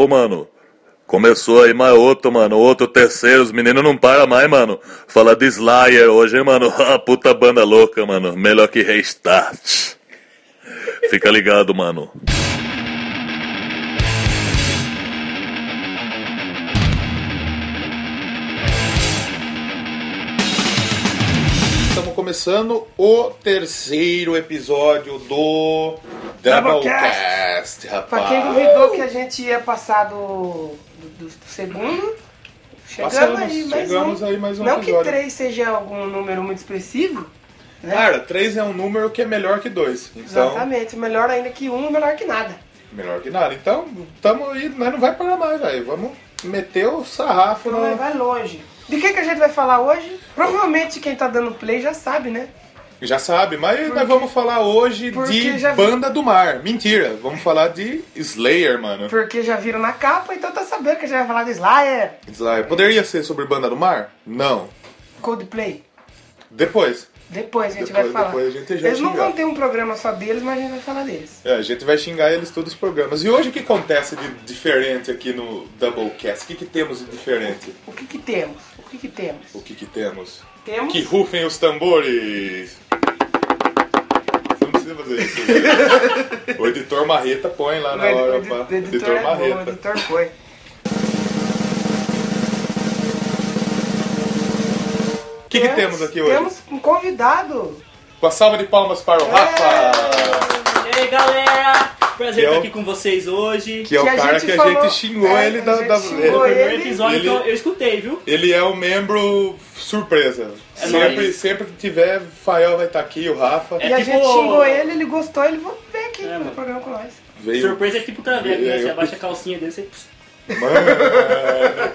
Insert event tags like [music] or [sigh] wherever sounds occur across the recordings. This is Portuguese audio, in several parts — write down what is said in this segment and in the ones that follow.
Ô, mano, começou aí mais outro, mano. Outro terceiro, os meninos não param mais, mano. Fala de Slayer hoje, hein, mano. [laughs] Ah, puta banda louca, mano. Melhor que Restart. Fica ligado, mano. Começando o terceiro episódio do Doublecast, rapaz. Pra quem duvidou que a gente ia passar do, do, do segundo, chegamos, Passamos, aí, mais chegamos um. aí mais um Não que episódio. três seja algum número muito expressivo, né? Cara, 3 é um número que é melhor que 2. Então, Exatamente, melhor ainda que um, melhor que nada. melhor que nada. Então, tamo aí, nós não vai parar mais, velho. Vamos meter o sarrafo Vai, no... vai longe. De que, que a gente vai falar hoje? Provavelmente quem tá dando play já sabe, né? Já sabe, mas nós vamos falar hoje porque de já Banda do Mar. Mentira, vamos falar de Slayer, mano. Porque já viram na capa, então tá sabendo que a gente vai falar de Slayer, Slayer. Poderia ser sobre Banda do Mar? Não. Coldplay. Depois. Depois a gente Depois- vai falar. depois a gente já Eles não xingar. vão ter um programa só deles, mas a gente vai falar deles. É, a gente vai xingar eles todos os programas. E hoje o que acontece de diferente aqui no Doublecast? O que, que temos de diferente? O que que temos? O que que temos? O que, que temos? Temos... Que rufem os tambores! Você não precisa fazer isso. [laughs] o editor Marreta põe lá na O hora. o edi- o editor, é bom, o Marreta. editor foi. O que, que temos aqui hoje? Temos um convidado. Com a salva de palmas para o É. Rafa! E aí galera, prazer é estar o- aqui com vocês hoje. Que é o Que a cara gente que a falou- gente xingou é, ele a da. gente da- xingou ele- Primeiro ele- episódio ele- que eu, eu escutei, viu? Ele é um membro surpresa. É sempre, nóis. sempre que tiver, Fael vai estar aqui, o Rafa. É e a tipo- gente xingou ele, ele gostou, ele vai ver aqui É, no mano. programa com nós. Veio. Surpresa é tipo traveco, né? Eu- Você abaixa a calcinha dele, você... Mano,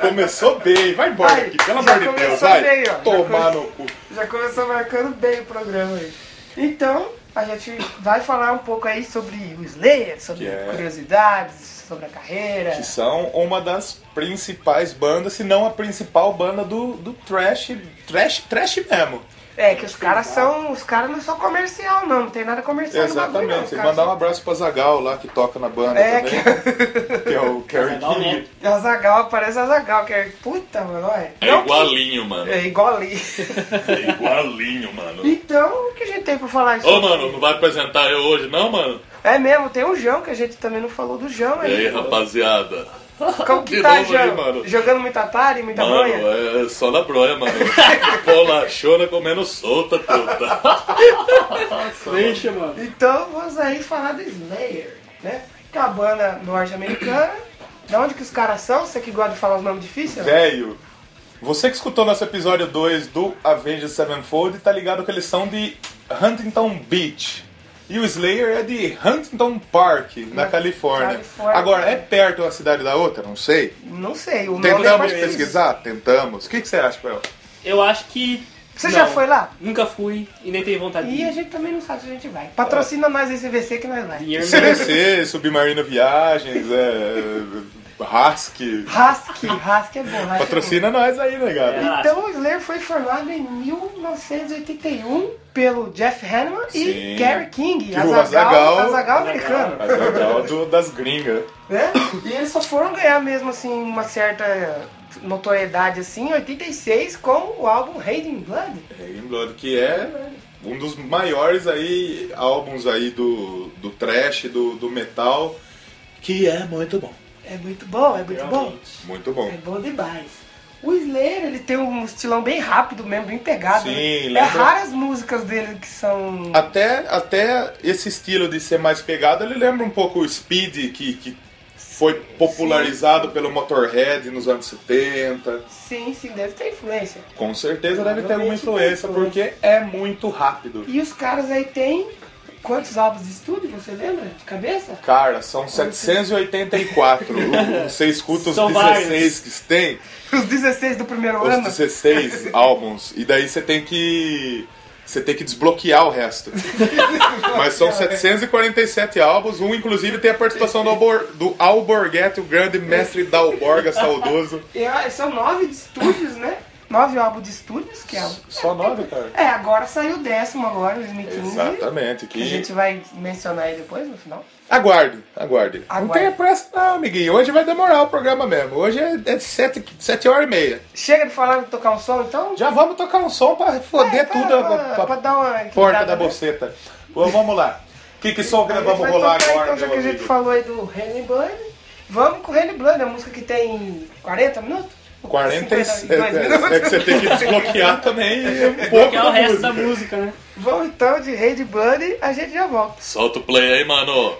começou bem. Vai embora Ai, aqui, pelo amor de Deus, começou vai. bem, ó. Tomar come- no cu. Já começou marcando bem o programa aí. Então, a gente vai falar um pouco aí sobre o Slayer, sobre é- curiosidades, sobre a carreira. Que são uma das principais bandas, se não a principal banda do, do trash, trash, trash mesmo. É, que os caras são. Os caras não são comercial, não. Não tem nada comercial no bagulho, não. Exatamente. Que caras mandar um abraço pra Zagal lá, que toca na banda É, também. Que... é o [laughs] Kerry Zagal King. A Zagal, parece a Zagal, que é. Puta, mano, olha. É Não que- igualinho, mano. É igual ali. [laughs] É igualinho, mano. Então, o que a gente tem pra falar Ô, mano, não vai apresentar eu hoje, não, mano? É mesmo, tem o João, que a gente também não falou do João E aí, aí. rapaziada? Como [laughs] que De tá, novo aí, João? mano. Jogando muita Atari, muita Mano, bronha? é só na broia, mano. [laughs] Bolachona comendo solta, puta. Deixa, mano. Então, vamos aí falar do Slayer, né? Que é uma banda norte-americana. Da onde que os caras são? Você que gosta de falar os nomes difíceis? Velho, você que escutou nosso episódio 2 do Avenged Sevenfold tá ligado que eles são de Huntington Beach. E o Slayer é de Huntington Park, na Na Califórnia. Califórnia. Agora, é perto uma cidade da outra? Não sei. Não sei, o nome é Tentamos parecido. pesquisar? Tentamos. O que, que você acha, Pel? Eu acho que... Você não, já foi lá? Nunca fui e nem tenho vontade de E a ir. gente também não sabe se a gente vai. Patrocina nós esse VC que nós vai. Não. CDC, Submarino Viagens, é, Husky. Husky, Husky é bom. Husky Patrocina nós aí, né, É. cara? Então o Slayer foi formado em 1981 pelo Jeff Hanneman Sim. e Gary King, Que o Azaghal- Azaghal americano. É legal do- das gringas. Né? E eles só foram ganhar mesmo assim uma certa notoriedade assim em 86 com o álbum Raiden Blood. Raining Blood, que é um dos maiores aí álbuns aí do, do trash, do, do metal, que é muito bom. É muito bom, é muito bom. Realmente. Muito bom. É bom demais. O Slayer, ele tem um estilão bem rápido mesmo, bem pegado. Sim, né? lembra- É raras músicas dele que são... Até, até esse estilo de ser mais pegado, ele lembra um pouco o Speed, que, que foi popularizado pelo Motorhead nos anos 70. Sim, sim, deve ter influência. Com certeza deve ter alguma influência, porque é muito rápido. E os caras aí têm quantos álbuns de estúdio, você lembra? De cabeça? Cara, são 784. [laughs] Você escuta os São 16 vários. que tem, Os 16 do primeiro os ano? 16 [laughs] álbuns, e daí você tem que. Você tem que desbloquear o resto. [laughs] Mas são 747 álbuns, um inclusive tem a participação do, Albor, do Alborguete, o grande mestre da Alborga saudoso. E, ah, são nove de estúdios, né? Nove álbuns de estúdios, que é. Só nove, cara? É, agora saiu o décimo agora, em 2015. Exatamente. Que a gente vai mencionar aí depois no final. Aguarde, aguarde. Não Aguarde. tenha pressa não, amiguinho. Hoje vai demorar o programa mesmo. Hoje é, é sete, sete horas e meia. Chega de falar de tocar um som, então? Já vamos tocar um som pra foder É, pra- tudo pra- a, pra, pra dar uma porta da né? boceta. Bom, vamos lá. Que, que som que nós vamos rolar tocar, agora, então, já que a gente amigo? falou aí do Henry Blood, vamos com o Henry Blood, a música que tem 40 minutos? 40 e- 52 é, minutos. é que você tem que desbloquear também um pouco é o resto música. da música, né? Vamos então de Henry Blood, a gente já volta. Solta o play aí, mano.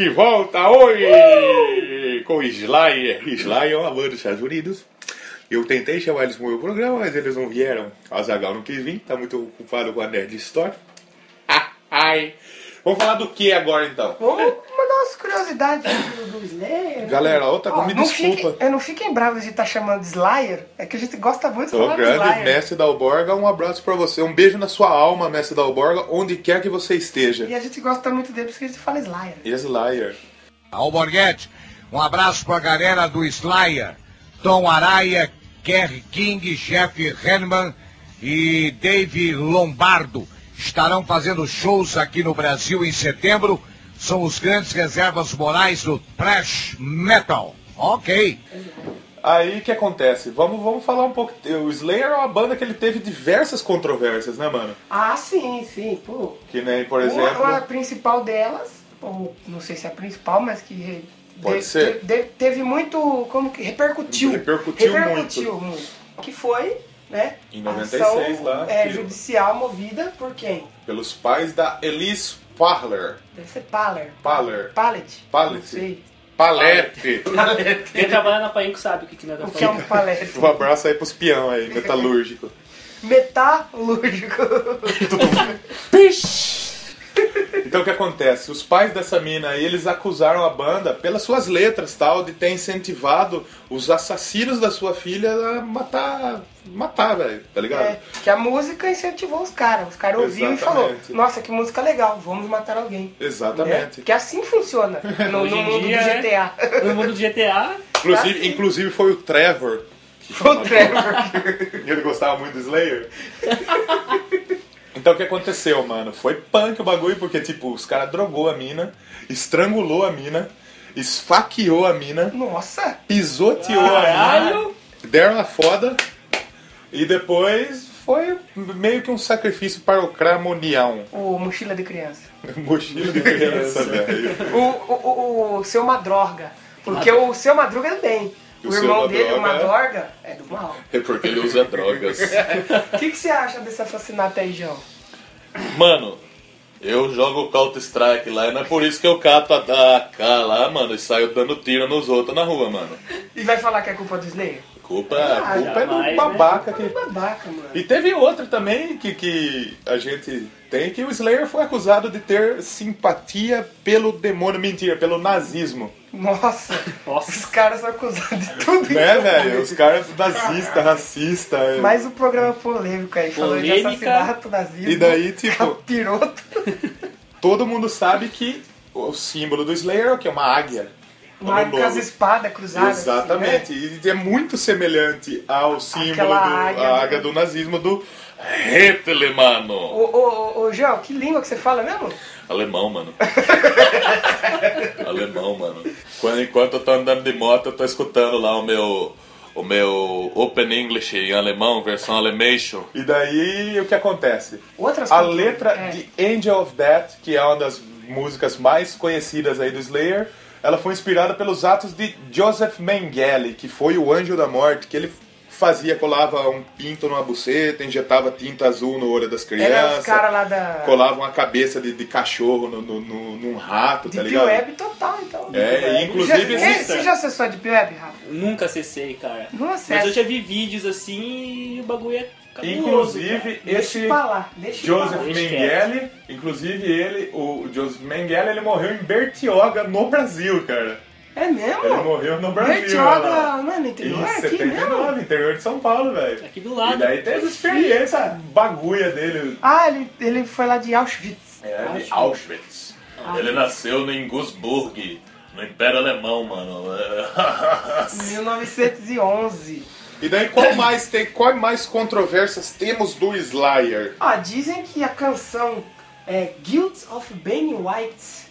De volta! Oi! Com Slayer. Slayer é uma banda dos Estados Unidos. Eu tentei chamar eles pro meu programa, mas eles não vieram. A Zagal não quis vir, tá muito ocupado com a Nerd Store. Ah, [laughs] ai! Vamos falar do que agora então? Vamos mandar umas curiosidades do, do Slayer. Galera, outra Ó, me não desculpa. fiquem- é, não fiquem bravos de estar chamando de Slayer, é que a gente gosta muito de falar de grande Slayer. mestre Dalborga, um abraço pra você. Um beijo na sua alma, mestre Dalborga, onde quer que você esteja. E a gente gosta muito dele porque a gente fala Slayer. Slayer. Alborguete, um abraço pra galera do Slayer, Tom Araia, Kerry King, Jeff Henman e Dave Lombardo. Estarão fazendo shows aqui no Brasil em setembro. São os grandes reservas morais do thrash metal. Ok. Aí o que acontece? Vamos, vamos falar um pouco. O Slayer é uma banda que ele teve diversas controvérsias, né, mano? Ah, sim, sim, pô. Que nem, por exemplo. uma principal delas, ou não sei se é a principal, mas que Pode de- ser. de- teve muito, como que repercutiu. Repercutiu repercutiu muito. Que foi, né? Em a 96 ação, lá, É, que- judicial movida por quem? Pelos pais da Elise Parler. Deve ser Paler. Paler. Pallet. Pallet. Não sei. Palete. [laughs] Quem trabalha na Painco sabe o que, que nós O estamos que é um palete? Um abraço aí pros peão aí, [laughs] metalúrgico. Metalúrgico. [laughs] Então o que acontece? Os pais dessa mina aí, eles acusaram a banda, pelas suas letras tal, de ter incentivado os assassinos da sua filha a matar. matar, velho, tá ligado? É, que a música incentivou os caras. Os caras ouviram e falou, nossa, que música legal, vamos matar alguém. Exatamente. É, que assim funciona no, [laughs] no mundo dia, do né? GTA. No mundo do GTA, Inclusive, Assim. inclusive foi o Trevor, o Trevor. [laughs] ele gostava muito do Slayer. [laughs] Então o que aconteceu, mano? Foi punk o bagulho, porque tipo, os caras drogou a mina, estrangulou a mina, esfaqueou a mina, Nossa, pisoteou a mina, caralho, deram a foda e depois foi meio que um sacrifício para o Cramonião. o mochila de criança. [laughs] Mochila de criança, velho. O, o, o, o seu Madroga. Porque o seu Madruga é do bem. O O, irmão dele, o Madroga- Madorga, é do mal. [laughs] É porque ele usa drogas. O [laughs] que, que você acha desse assassinato aí, João? Mano, eu jogo Counter-Strike lá e não é por isso que eu cato a AK lá, mano, e saio dando tiro nos outros na rua, mano. E vai falar que é culpa do Slayer? Culpa, Ah, culpa é do jamais, babaca que. Babaca, mano. E teve outra também que, que a gente tem, que o Slayer foi acusado de ter simpatia pelo demônio, mentira, pelo nazismo. Nossa, Nossa. os caras são acusados de tudo Né, isso. velho? Os caras nazistas, racistas. Mais um programa polêmico aí, falando de assassinato, nazismo, E daí, tipo- [laughs] capiroto. Todo mundo sabe que o símbolo do Slayer é o quê? Uma águia. Com as espadas cruzadas. Exatamente. Assim, E é muito semelhante ao símbolo Aquela do águia, a né? águia do nazismo do Hitler, mano. né? Ô, ô, ô, que língua que você fala mesmo? Alemão, mano. [laughs] Alemão, mano. Quando, enquanto eu tô andando de moto, eu tô escutando lá o meu. O meu Open English em alemão, versão Alemation. E daí o que acontece? Outras A letra é. de Angel of Death, que é uma das músicas mais conhecidas aí do Slayer, ela foi inspirada pelos atos de Joseph Mengele, que foi o anjo da morte, que ele fazia, colava um pinto numa buceta, injetava tinta azul no olho das Era os crianças, da. colava uma cabeça de, de cachorro no, no- no- num rato, De tá Deep ligado? Web total, então. É, e inclusive Já, existe- você já acessou a Deep Web, Rafa? nunca acessei, cara. Não Mas acessa. eu já vi vídeos assim e o bagulho é Inclusive, cara. Deixa esse Joseph Mengele, inclusive ele, o Joseph Mengele, ele morreu em Bertioga, no Brasil, cara. É mesmo? Ele morreu no Brasil. Bertioga, não é no interior? Em É aqui 79, mesmo? interior de São Paulo, velho. Aqui do lado. E daí tem essa experiência bagulha dele. Ah, ele, ele foi lá de Auschwitz. É, de Auschwitz. Auschwitz. Ele nasceu em Gussburg, no Império Alemão, mano. [laughs] 1911. E daí qual mais tem, qual mais controvérsias temos do Slayer? Ah, dizem que a canção é, Guilt of Benny White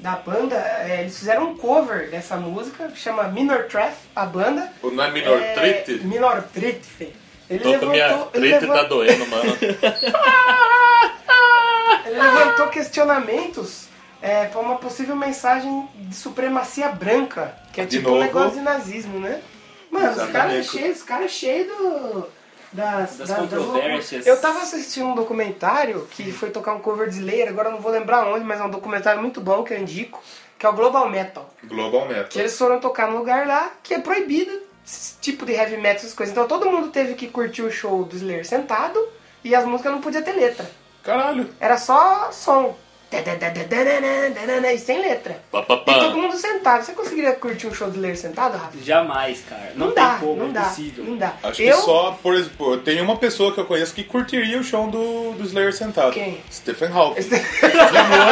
da banda, é, eles fizeram um cover dessa música, chama Minor Threat, a banda. O não é Minor É, Treat? Minor Threat, Fê. Ele minha levantou, ele, treta tá levantou, doendo, mano. [laughs] ele levantou questionamentos é, para uma possível mensagem de supremacia branca, que é De tipo um novo. negócio de nazismo, né? Mano, os caras Exatamente. cheios, os caras cheios do. Das, Das da- controvérsias. Eu tava assistindo um documentário que foi tocar um cover de Slayer, agora eu não vou lembrar onde, mas é um documentário muito bom que eu indico, que é o Global Metal. Global Que Metal. eles foram tocar num lugar lá que é proibido esse tipo de heavy metal, essas coisas. Então todo mundo teve que curtir o show do Slayer sentado e as músicas não podiam ter letra. Caralho. Era só som. E sem letra. E todo mundo sentado. Você conseguiria curtir um show do Slayer sentado, Rafa? Jamais, cara. Não, Não, dá, como, não é dá, impossível. não dá. Acho eu, que só, por exemplo, tem uma pessoa que eu conheço que curtiria o show do, do Slayer sentado. Quem? Stephen Hawking. De novo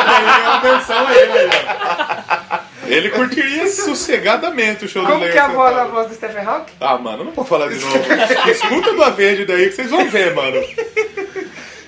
aí, uma menção a ele. Ele curtiria sossegadamente o show do Como Slayer que é a voz, a voz do Stephen Hawking? Ah, mano, não vou falar de novo. Escuta do Avenge daí que vocês vão ver, mano.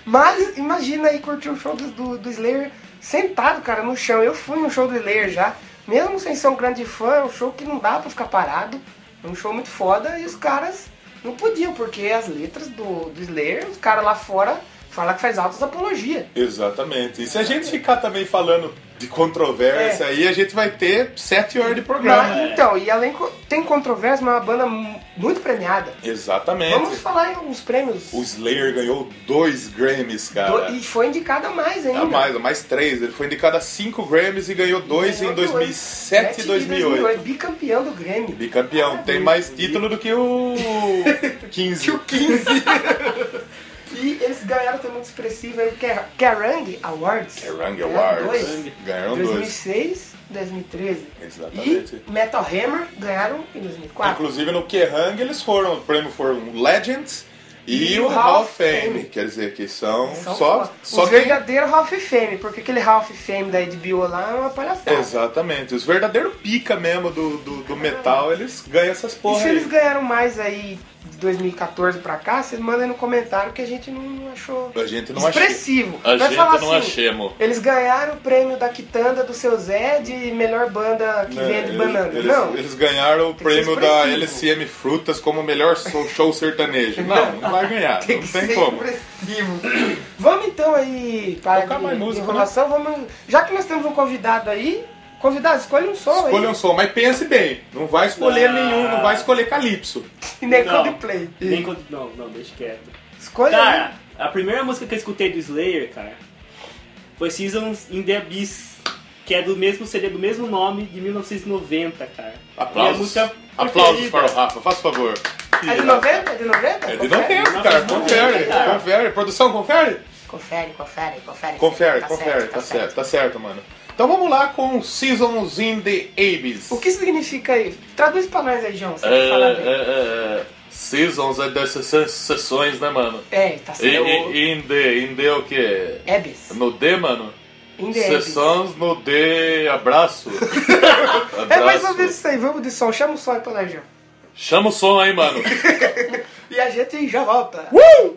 Mas imagina aí curtir um show do, do, do Slayer sentado, cara, no chão. Eu fui no show do Slayer já. Mesmo sem ser um grande fã, é um show que não dá pra ficar parado. É um show muito foda e os caras não podiam, porque as letras do, do Slayer, os caras lá fora falam que faz altas apologia. Exatamente. E se a gente ficar também falando de controvérsia É. aí, a gente vai ter sete horas de programa. Mas, então, e além tem controvérsia, mas é uma banda mu- muito premiada. Exatamente. Vamos falar em alguns prêmios. O Slayer ganhou dois Grammys, cara. Do- e foi indicado a mais ainda. A mais, a mais três. Ele foi indicado a cinco Grammys e ganhou dois em 2007 e 2008. Bicampeão do Grêmio. Bicampeão. Tem mais título do que o [laughs] 15. o 15. [laughs] e eles ganharam também muito expressivo aí, Kerrang Awards. Kerrang Awards. dois. Ganharam dois. 2006, 2013. Exatamente. E Metal Hammer ganharam em 2004. Inclusive no Kerrang eles foram, o prêmio foi um Legends e, E o Hall of Fame. Fame. Quer dizer que são, São só, foda. só Os quem... verdadeiros Hall of Fame, porque aquele Hall of Fame da HBO lá é uma palhaçada. Exatamente. Os verdadeiros pica mesmo do, do, do metal, eles ganham essas E porra se aí. eles ganharam mais aí 2014 pra cá, vocês mandem no comentário que a gente não achou A gente não expressivo. A Vai gente falar não assim, achemos. Eles ganharam o prêmio da Quitanda do seu Zé de melhor banda que Né, vende eles- banana. Eles, não, eles ganharam o prêmio da. LCM Frutas como melhor show, sertanejo. Não, [laughs] não vai ganhar. tem não que tem ser como. expressivo. vamos então aí, para Tocar de, mais música, né? enrolação, vamos... Já que nós temos um convidado aí, convidado, escolhe um som Escolha aí. um som, mas pense bem. Não vai escolher Não. nenhum, não vai escolher Calypso. [laughs] E nem Não. Coldplay. Nem Não, não, deixa quieto. Escolhe Cara, a primeira música que eu escutei do Slayer, cara, foi Seasons in the Abyss, que é do mesmo, seria do mesmo nome de 1990, cara. Aplausos. música Aplausos para o Rafa, faz favor. aí. É de 90? É de 90? É de Confere. 90, cara. Confere, 90, cara. confere. Produção, confere? Confere, confere, confere. Confere, Tá confere. certo, Tá certo, tá certo, mano. Então vamos lá com Seasons in the Abyss. O que significa aí? Traduz pra nós aí, João. Você É, vai falar bem. é, é, seasons é dessas se- sessões, né, mano? É, tá certo. e, in the, in the o quê? Abyss. No D, mano? In the Abyss. Sessões no D, abraço. [laughs] É mais ou Abraço. menos isso aí. Vamos de som. Chama o som aí pra nós, João. Chama o som aí, mano. [laughs] E a gente já volta. Seasons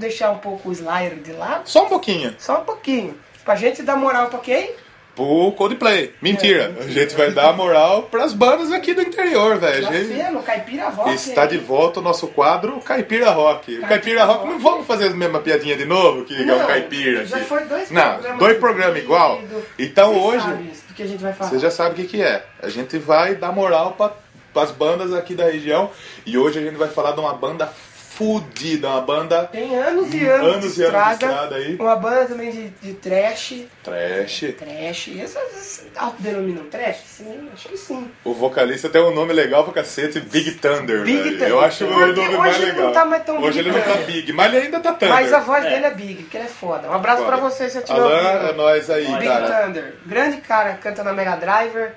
deixar um pouco o Slayer de lado. Só um pouquinho. Só um pouquinho. Pra gente dar moral pra quem? Pro Coldplay. Mentira. É. A gente vai dar moral pras bandas aqui do interior, velho. Gente- Caipira Rock. Está aí. de volta o nosso quadro Caipira Rock. O Caipira Rock, não vamos fazer a mesma piadinha de novo, que é Não, o Caipira. já aqui. foi dois Não, programas dois programas igual. Então hoje, sabe isso, do que a gente vai falar. você já sabe o que, que é. A gente vai dar moral para as bandas aqui da região. E hoje a gente vai falar de uma banda fudida, uma banda Tem anos e anos, Anos de anos de estrada. aí. Uma banda também de, de trash. trash. Trash. Essas autodenominam trash? Sim, acho que sim. O vocalista tem um nome legal pra cacete, Big Thunder. Big velho. Thunder. Eu acho o Porque nome mais hoje ele legal. não tá mais tão hoje Big ele não tá. Big, mas ele ainda tá Thunder. Mas a voz É. dele é big, porque ele é foda. Um abraço Foda. pra você se eu tiver Alan, é ouvindo. nós aí, Big cara. Thunder. Grande cara, canta na Mega Driver.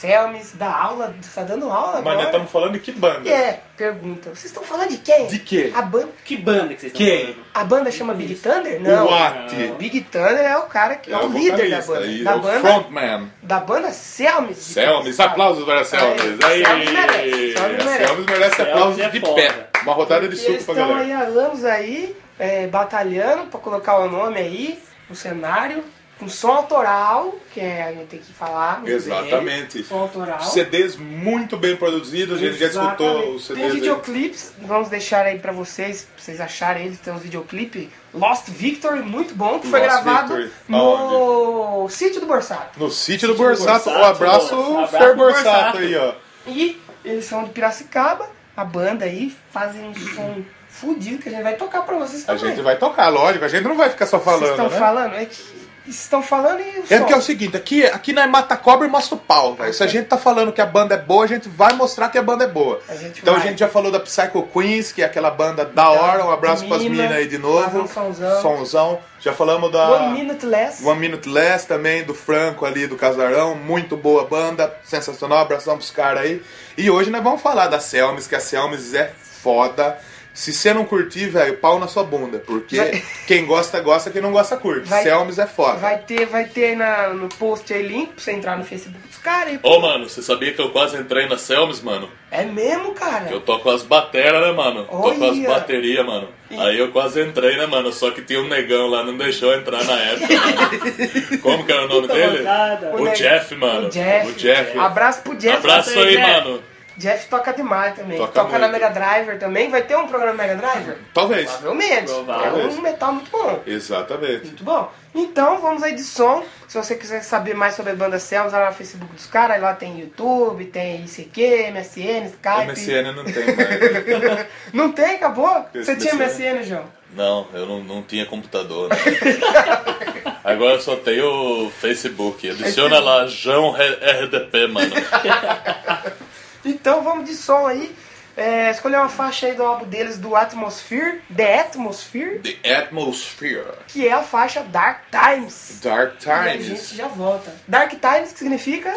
Selmes, dá aula, tá dando aula Mas nós estamos falando de que banda? É, pergunta. Vocês estão falando de quem? De quê? A banda, Que banda que vocês estão Quem? falando? a banda chama Big Thunder? Não. What? Big Thunder é o cara que é, o líder da banda. e Da é o banda, frontman. da banda Selmes. Selmes, aplausos para Selmes. Aí, Selmes merece, Selmes merece. Selmes merece Selmes aplausos é de pé. Uma rodada de E suco eles pra estão galera. aí há anos aí, é, batalhando pra colocar o nome aí no cenário, com som autoral, que é, a gente tem que falar. bem. Exatamente. Som autoral. CDs muito bem produzidos, a gente já escutou os Tem CDs. aí. videoclipes, vamos deixar aí pra vocês, pra vocês acharem eles, tem uns videoclipes. Lost Victory, muito bom, que foi Lost gravado Victory. no sítio do Borsato. No sítio do Sítio do Borsato, Borsato, um abraço, abraço Fer Borsato Borsato. aí, ó. E eles são de Piracicaba, a banda aí, fazem um som fudido que a gente vai tocar pra vocês A também. gente vai tocar, lógico, a gente não vai ficar só Vocês falando, estão né? falando, é que vocês estão falando e o É porque é o seguinte, aqui, aqui nós mata cobra e mostra o pau, velho. Se a gente tá falando que a banda é boa, a gente vai mostrar que a banda é boa. A gente então a vai. gente já falou da Psycho Queens, que é aquela banda da hora. Um abraço de pras mina, minas aí de novo. sonzão. Sonzão. Já falamos da One Minute Less. One Minute Less também, do Franco ali, do Casarão. Muito boa banda, sensacional. Abração pros caras aí. E hoje nós vamos falar da Selmes, que a Selmes é foda. Se você não curtir, velho, pau na sua bunda. Porque Vai- quem gosta, gosta. Quem não gosta, curte. Vai- Selmes é foda. Vai ter, vai ter aí na, no post aí link pra você entrar no Facebook dos caras. aí, Ô, mano, você sabia que eu quase entrei na Selmes, mano? É mesmo, cara? Eu toco as bateras, né, mano? Toco as Olha. baterias, mano. Aí eu quase entrei, né, mano? Só que tinha um negão lá, não deixou eu entrar na época. mano. [laughs] Como que era o nome Puta dele? bancada. O neg- Jeff, mano. O Jeff. O Jeff. Abraço pro Jeff. Abraço aí, Jeff. mano. Jeff toca demais também. Toca Toca, na. Mega Driver também. Vai ter um programa Mega Driver? Talvez. Provavelmente. Provável. É um metal muito bom. Exatamente. Muito bom. Então, vamos aí de som. Se você quiser saber mais sobre a banda Cells, lá no Facebook dos caras. Lá tem YouTube, tem ICQ, MSN, Skype. MSN não tem [laughs] mais. Não tem? Acabou? Esse Você tinha MSN. MSN, João? Não, eu não, não tinha computador. né? [laughs] Agora eu só tenho o Facebook. Adiciona lá, João RDP, mano. [laughs] Então vamos de som aí. É, escolher uma faixa aí do álbum deles do Atmosphere, The Atmosphere, The Atmosphere. que é a faixa Dark Times. Dark E a Times. gente já volta. Dark Times, que significa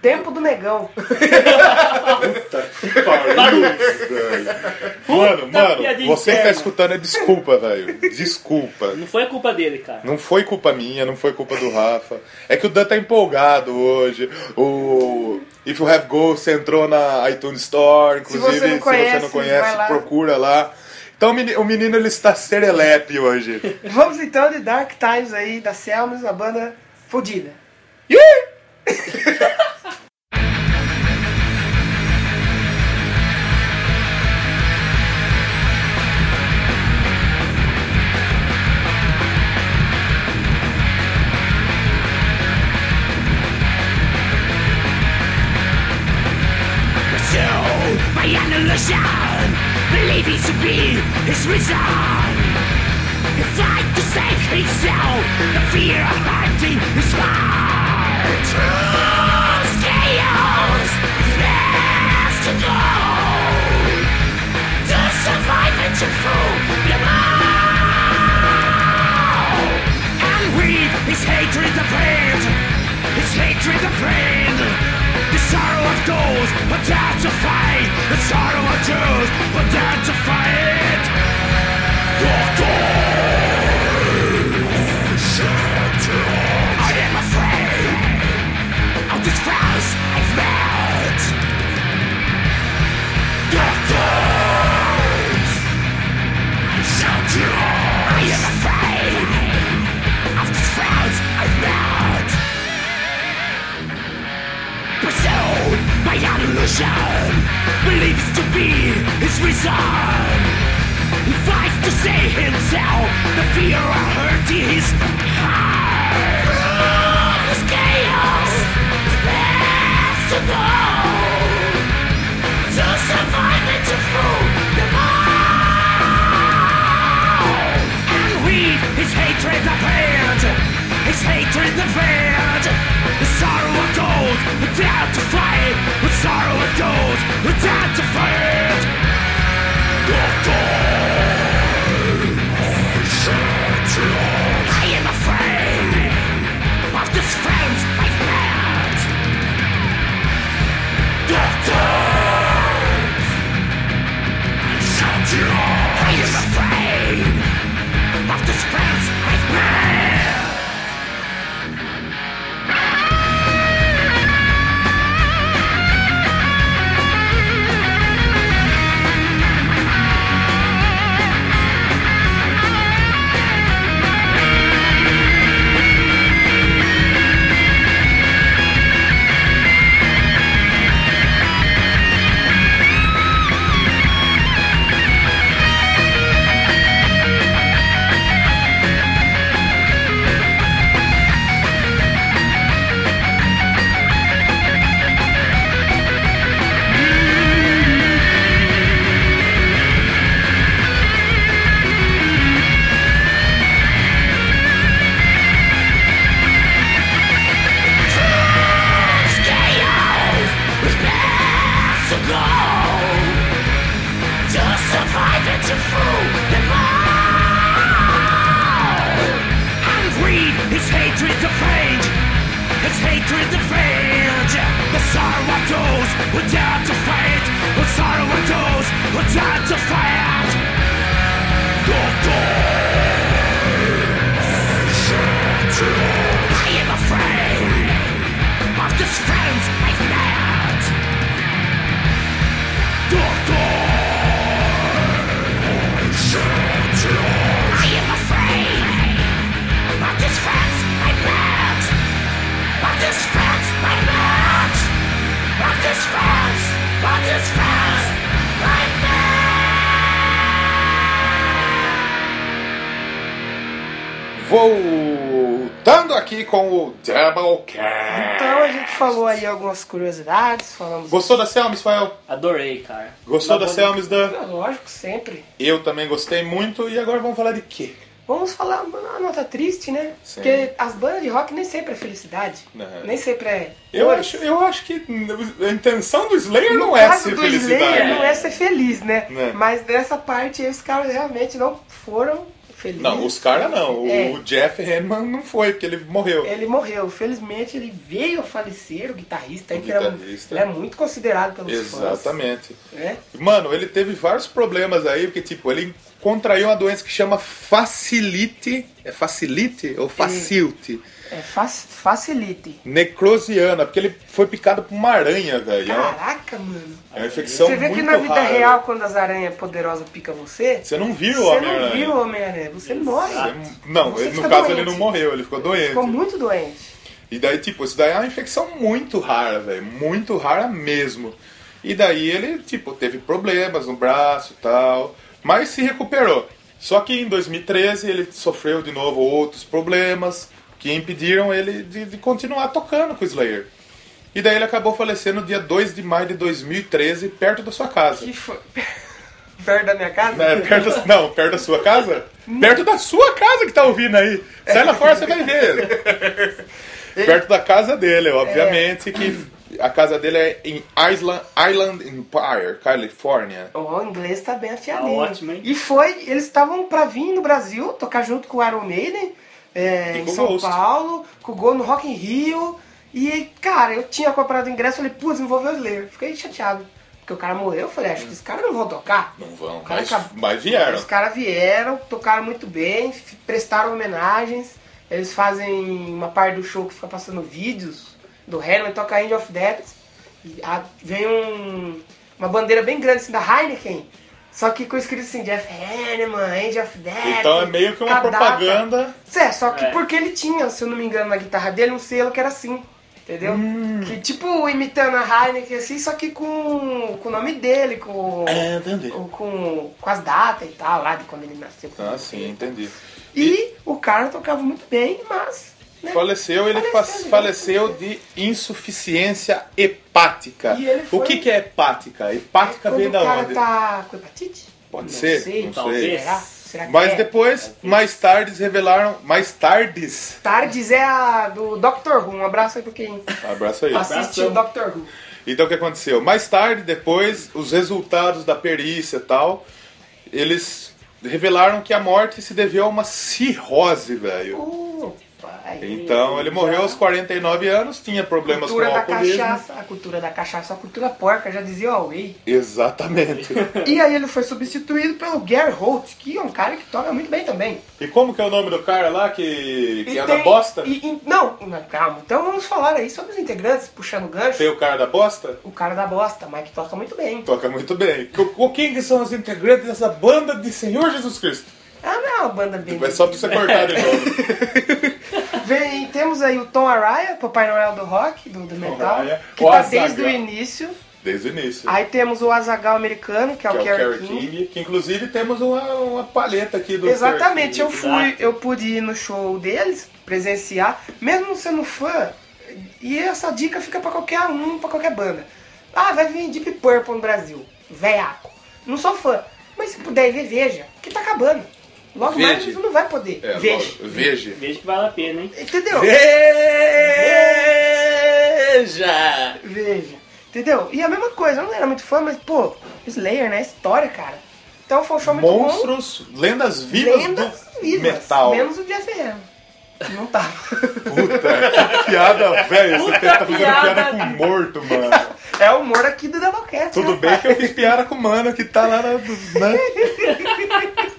Tempo do Negão. [laughs] Mano, mano, você que tá escutando é desculpa, velho. Desculpa. Não foi a culpa dele, cara. Não foi culpa minha, não foi culpa do Rafa. É que o Dan tá empolgado hoje. O If You Have Ghost entrou na iTunes Store, inclusive, você não conhece, não conhece, lá. procura lá. Então o meni- o menino ele está serelepe hoje. [laughs] Vamos então de Dark Times aí, da Selmas, a banda fodida. Pursue [laughs] illusion Believe it to be his reason He fight to save himself The fear of hurting his heart Truth chaos! Is best to go. To survive and to fool all And with his hatred of friend His hatred of friend The sorrow of those who dare to fight. The sorrow of those who dare to fight Pursued illusion Believes to be his reason. He fights to save himself. The fear of hurting his heart. This chaos is best to know To survive and to fool them all And with his hatred of hand His hatred of hand The sorrow of those who dare to fight windows, it's time to fight. Gostou da Selmis, Fael? Adorei, cara. Gostou Uma da banda- Selmis, Dan? É Lógico, sempre. Eu também gostei muito. E agora vamos falar de quê? Vamos falar uma nota triste, né? Sim. Porque as bandas de rock nem sempre é felicidade. Não. Nem sempre é. Eu acho, eu acho que a intenção do Slayer No não é ser do felicidade. Slayer, não é ser feliz, né? Né. Mas nessa parte os caras realmente não foram Não, os caras não. O, É. Jeff Hanneman não foi, porque ele morreu. Ele morreu, felizmente ele veio a falecer, o guitarrista, O que era, guitarrista. ele é muito considerado pelos Exatamente. fãs. Né? Mano, ele teve vários problemas aí, porque, tipo, ele contraiu uma doença que chama facilite. É facilite ou facilite? É fac- facilite. Necrosiana, porque ele foi picado por uma aranha, velho. É Caraca, mano. É uma infecção Você vê muito que na vida rara. real, quando as aranhas poderosas picam você, Você não viu o você não Homem-Aranha. viu o Homem-Aranha, você morre. Não, Você ele- no caso doente. ele não morreu, ele ficou doente. Ficou muito doente. E daí, tipo, isso daí é uma infecção muito rara, velho. Muito rara mesmo. E daí ele, tipo, teve problemas no braço e tal. Mas se recuperou. Só que em 2013 ele sofreu de novo outros problemas que impediram ele de, de continuar tocando com o Slayer. E daí ele acabou falecendo no dia 2 de maio de 2013, perto da sua casa. Que foi... [laughs] Perto da minha casa? É, perto da- não, perto da sua casa? Perto da sua casa que tá ouvindo aí. Sai lá fora, você vai ver. [laughs] perto da casa dele, obviamente, que a casa dele é em Island, Island Empire, Califórnia. Ó, o inglês tá bem Tá afiadinho. ótimo, hein? E foi, eles estavam pra vir no Brasil, tocar junto com o Iron Maiden, é, em São Ghost. Paulo, com o Gol no Rock in Rio. E, cara, eu tinha comprado o ingresso, falei, putz, envolveu o Slayer. Fiquei chateado. Porque o cara morreu, eu falei, acho que os caras não vão tocar. Não vão, mas, acabou- mas vieram. Os caras vieram, tocaram muito bem, prestaram homenagens. Eles fazem uma parte do show que fica passando vídeos do Hellman, toca End of Death. A- vem um- uma bandeira bem grande assim da Heineken. Só que com escrito assim, Jeff Hanneman, End of Death. Então é meio que uma propaganda. É, só que É. porque ele tinha, se eu não me engano, na guitarra dele, um selo que era assim. Entendeu? Hum. Que tipo imitando a Heineken assim, só que com, com o nome dele, com, É, entendi. com, com, com as datas e tal, lá de quando ele nasceu. Ah, sim, entendi. E o cara tocava muito bem, mas. Né, Faleceu, ele fa- Faleceu, faleceu de insuficiência hepática. E ele foi- O que, que é hepática? Hepática quando vem o da cara onde? tá com hepatite? Pode Não ser, sei, não talvez. Será? Será que Mas é? depois, mais tarde, eles revelaram. Mais tardes. Tardes é a do Doctor Who. Um abraço aí pra quem Abraço aí. assiste o Doctor Who. Então o que aconteceu? Mais tarde, depois, os resultados da perícia e tal, eles revelaram que a morte se deveu a uma cirrose, velho. Uh, Então ele morreu aos 49 anos, tinha problemas com cultura o da alcoolismo. cachaça, a cultura da cachaça, a cultura porca, já dizia o Away. Exatamente. E aí ele foi substituído pelo Gary Holt, que é um cara que toca muito bem também. e como que é o nome do cara lá que, que é tem- da bosta? e- e- não, calma. Então vamos falar aí sobre os integrantes, puxando o gancho. Tem o cara da bosta? O cara da bosta, mas que toca muito bem. Toca muito bem. O, o- quem que são os integrantes dessa banda de Senhor Jesus Cristo? Ah, não é uma banda bem. É só pra você cortar de novo. [laughs] Vem, temos aí o Tom Araya, Papai Noel do rock, do, do metal, Araya. que O tá Azaghal. desde o início. Desde o início. Aí temos o Azagal americano, que é que o é o Kerry Kerry King. King. Que inclusive temos uma, uma palheta aqui do Exatamente, eu fui, eu pude ir no show deles, presenciar, mesmo sendo fã, e essa dica fica pra qualquer um, pra qualquer banda. Ah, vai vir Deep Purple no Brasil, veaco. Não sou fã, mas se puder ver, veja, que tá acabando. Logo mais Veja. você não vai poder. É, veja. logo, Veja. Vejo que vale a pena, hein? Entendeu? Veja! Veja. Entendeu? E a mesma coisa, eu não era muito fã, mas, pô, Slayer, né? História, cara. Então foi um show muito bom. Monstros, lendas vivas Lendas do vivas. metal. Menos o Jeff Hanneman. Não tava. Puta, que piada, velho. Você tá fazendo piada, piada. com morto, mano. É o humor aqui do Doublecast. Tudo né? bem que eu fiz piada com o mano que tá lá na. Né? [laughs]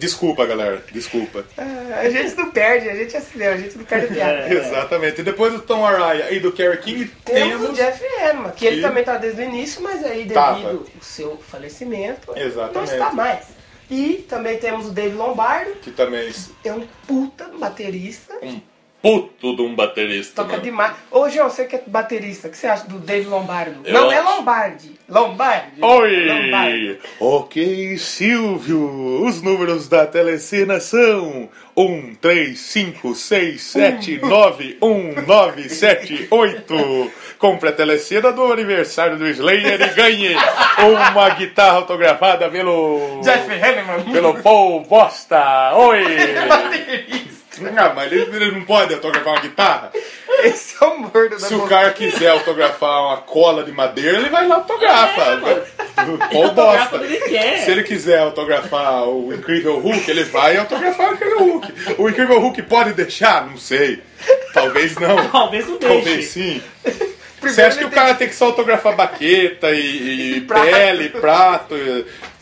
Desculpa, galera. Desculpa. É, A gente não perde, a gente é assim, a gente não perde [laughs] piada. Exatamente. E depois do Tom Araya e do Kerry King, Temos o temos. Jeff Hanneman, que ele também tá desde o início, mas aí devido Tava. ao seu falecimento, Exatamente. não está mais. E também temos o Dave Lombardo, Que também é um puta baterista, um Puto de um baterista, toca mano. demais. Ô, João, você que é baterista, o que você acha do Dave Lombardo? Eu não é acho. Lombardi, Lombardi. Oi! Lombardi. Ok, Silvio, os números da telecena são 1, 3, 5, 6, 7, 9, 1, 9, 7, 8. Compre a telecena do aniversário do Slayer e ganhe uma guitarra autografada pelo... Jeff Hanneman. Pelo Paul Bosta. Oi! [laughs] Ah, mas ele, ele não pode autografar uma guitarra? Esse é o humor do Se o cara quiser autografar uma cola de madeira, ele vai lá e autografa. O Paul Autografa Bosta. Se ele quiser autografar o Incrível Hulk, ele vai autografar o Incrível Hulk. O Incrível Hulk pode deixar? Não sei. Talvez não. [laughs] Talvez não deixe. Talvez sim. Você Primeiro acha que o cara tem que só autografar baqueta e, e [laughs] Prato. pele, prato?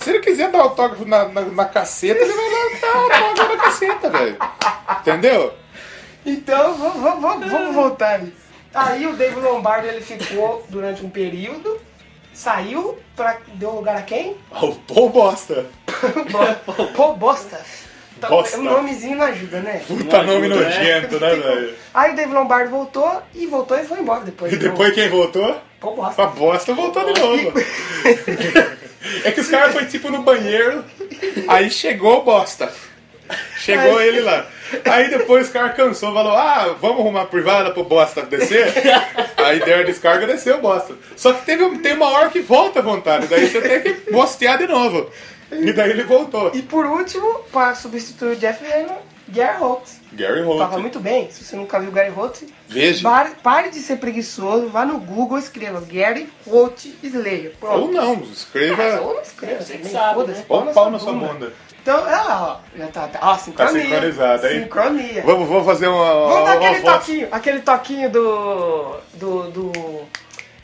Se ele quiser dar autógrafo na, na, na caceta, ele vai dar autógrafo na caceta, velho. Entendeu? Então, vamos, vamos, vamos, voltar ali. Aí o Dave Lombardo ele ficou durante um período, saiu pra. deu lugar a quem? O Paul Bosta. [laughs] Paul Bosta. Então, Bosta. O nomezinho não ajuda, né? Puta nome ajuda, né? nojento, né, velho? Aí o Dave Lombardo voltou e voltou e foi embora depois. E depois quem voltou? Paul Bosta. A bosta voltou de novo. [laughs] É que os caras foi tipo no banheiro, aí chegou o bosta. Chegou ele lá. Aí depois os caras cansou, falou: Ah, vamos arrumar privada pro bosta descer? Aí deram a descarga desceu o bosta. Só que teve, tem uma hora que volta a vontade, daí você tem que bostear de novo. E daí ele voltou. E por último, para substituir o Jeff Hanneman, Gary Holtz. Gary Tava Holt. muito bem. Se você nunca viu Gary Holtz, Veja. pare, pare de ser preguiçoso, vá no Google e escreva Gary Holtz Slayer. Pronto. Ou não, escreva. Ou não escreva, Você que nem sabe, foda-se, né? Ou na pau sua na sua bunda. Então, olha lá, ó. Já tá, tá, ó, sincronia. sincronizado, hein? Sincronia. Vamos, vamos fazer uma. Vamos dar aquele toquinho, aquele toquinho do. do. do.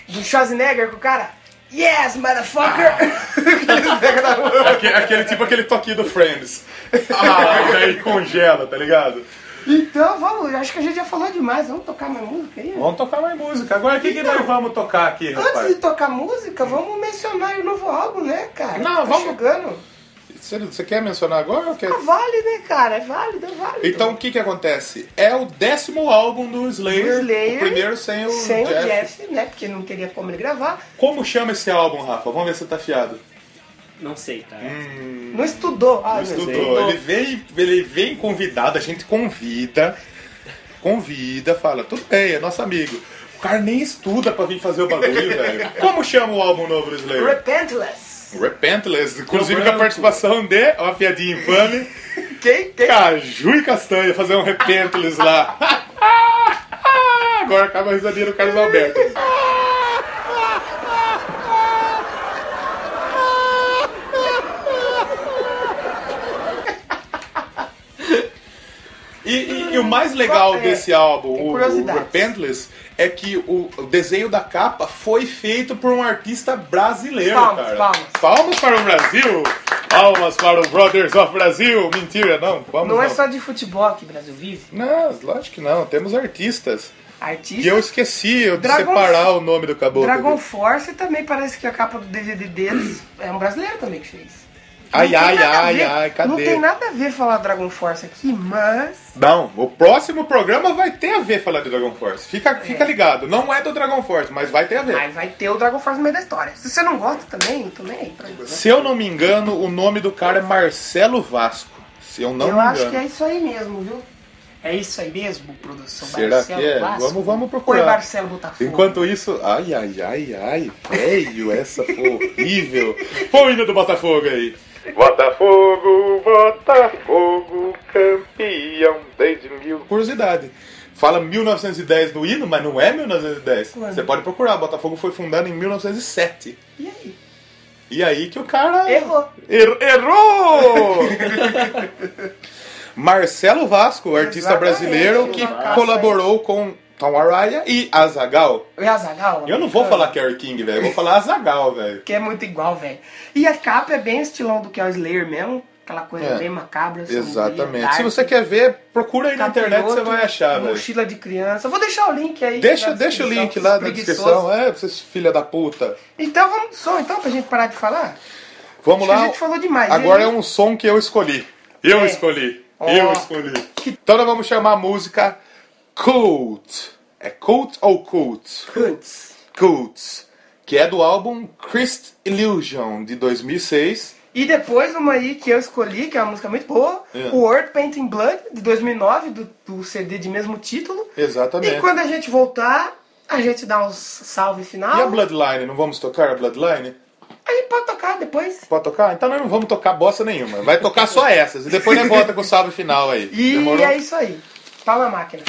do Schwarzenegger com o cara. Yes, motherfucker! [laughs] Aquele, aquele tipo aquele toquinho do Friends. [laughs] Ah, daí congela, tá ligado? então vamos, acho que a gente já falou demais, vamos tocar mais música aí? Vamos tocar mais música. Agora o que, que nós vamos tocar aqui, Antes de rapaz? tocar música, vamos mencionar aí o novo álbum, né, cara? Não, tá vamos- chegando. Você, você quer mencionar agora ou quer... Ah, vale, né, cara? É válido, é válido. Então o que que acontece? É o décimo álbum do Slayer, Do Slayer, o primeiro sem o Sem Jeff. o Jeff, né? Porque não teria como ele gravar. Como chama esse álbum, Rafa? Vamos ver se você tá fiado. Não sei, cara. Não estudou. Ah, não Estudou. Ele vem, ele vem convidado, a gente convida, convida, fala, tudo bem, é nosso amigo. O cara nem estuda pra vir fazer o bagulho, [laughs] velho. Como chama o álbum novo do Slayer? Repentless. Repentless, inclusive com a participação de, ó, a piadinha infame, [laughs] Quem? Quem? Caju e Castanha fazer um Repentless lá. [laughs] Agora acaba a risadinha do Carlos Alberto. [laughs] E, e- e o mais legal é, desse álbum, o, o. Repentless, é que o, o desenho da capa foi feito por um artista brasileiro, Palmas, cara. palmas. Palmas para o Brasil! Palmas para o Brothers of Brasil! Mentira, não. Vamos Não é não. só de futebol que o Brasil vive. Não, lógico que não. Temos artistas. Artista. E eu esqueci eu de Dragon- separar o nome do caboclo. Dragon Force também parece que a capa do DVD deles é um brasileiro também que fez. Ai, ai, ai, ai, cadê? Não tem nada a ver falar Dragon Force aqui, mas. Não, o próximo programa vai ter a ver falar de Dragon Force. Fica, É. fica ligado. Não é do Dragon Force, mas vai ter a ver. Mas vai ter o Dragon Force no meio da história. Se você não gosta também, eu aí pra isso. Se eu não me engano, o nome do cara é Marcelo Vasco. Se eu não eu me acho engano. que é isso aí mesmo, viu? É isso aí mesmo, produção. Será Marcelo que é? Vasco. Vamos- vamos procurar. Oi, Marcelo Botafogo. Enquanto isso, ai, ai, ai, ai, velho, essa foi [laughs] horrível. Põe o hino do Botafogo aí. Botafogo, Botafogo, campeão desde mil. Curiosidade. Fala 1910 no hino, mas não é 1910. Quando? Você pode procurar. Botafogo foi fundado em 1907. E aí? E aí que o cara. Errou. Er- errou! [laughs] Marcelo Vasco, artista Exatamente, brasileiro que colaborou com Tom Araya e Azagal. E Azagal? Eu não vou falar Kerry King, velho. Eu vou falar Azagal, velho. [laughs] Que é muito igual, velho. E a capa é bem estilão do que é o Slayer mesmo. Aquela coisa É. bem macabra. sombria, Exatamente. Se você quer ver, procura aí na internet, você vai achar, velho. Mochila de criança. Vou deixar o link aí. Deixa, deixa o link lá na descrição, é, vocês filha da puta. Então vamos pro som, então, pra gente parar de falar? Vamos Acho lá. a gente falou demais. Agora E é um som que eu escolhi. Eu É. escolhi. Ó. Eu escolhi. Então nós vamos chamar a música Cult. É Cult ou Cult? Putz. Cult. Que é do álbum Christ Illusion, de 2006. E depois uma aí que eu escolhi, que é uma música muito boa, É. o World Painting Blood, de 2009, do, do CD de mesmo título. Exatamente. E quando a gente voltar, a gente dá uns salve final. E a Bloodline? Não vamos tocar a Bloodline? A gente pode tocar depois. Pode tocar? Então nós não vamos tocar bosta nenhuma. Vai tocar só essas. E depois nós volta com o salve final aí. E Demorou? é isso aí. Pau na máquina.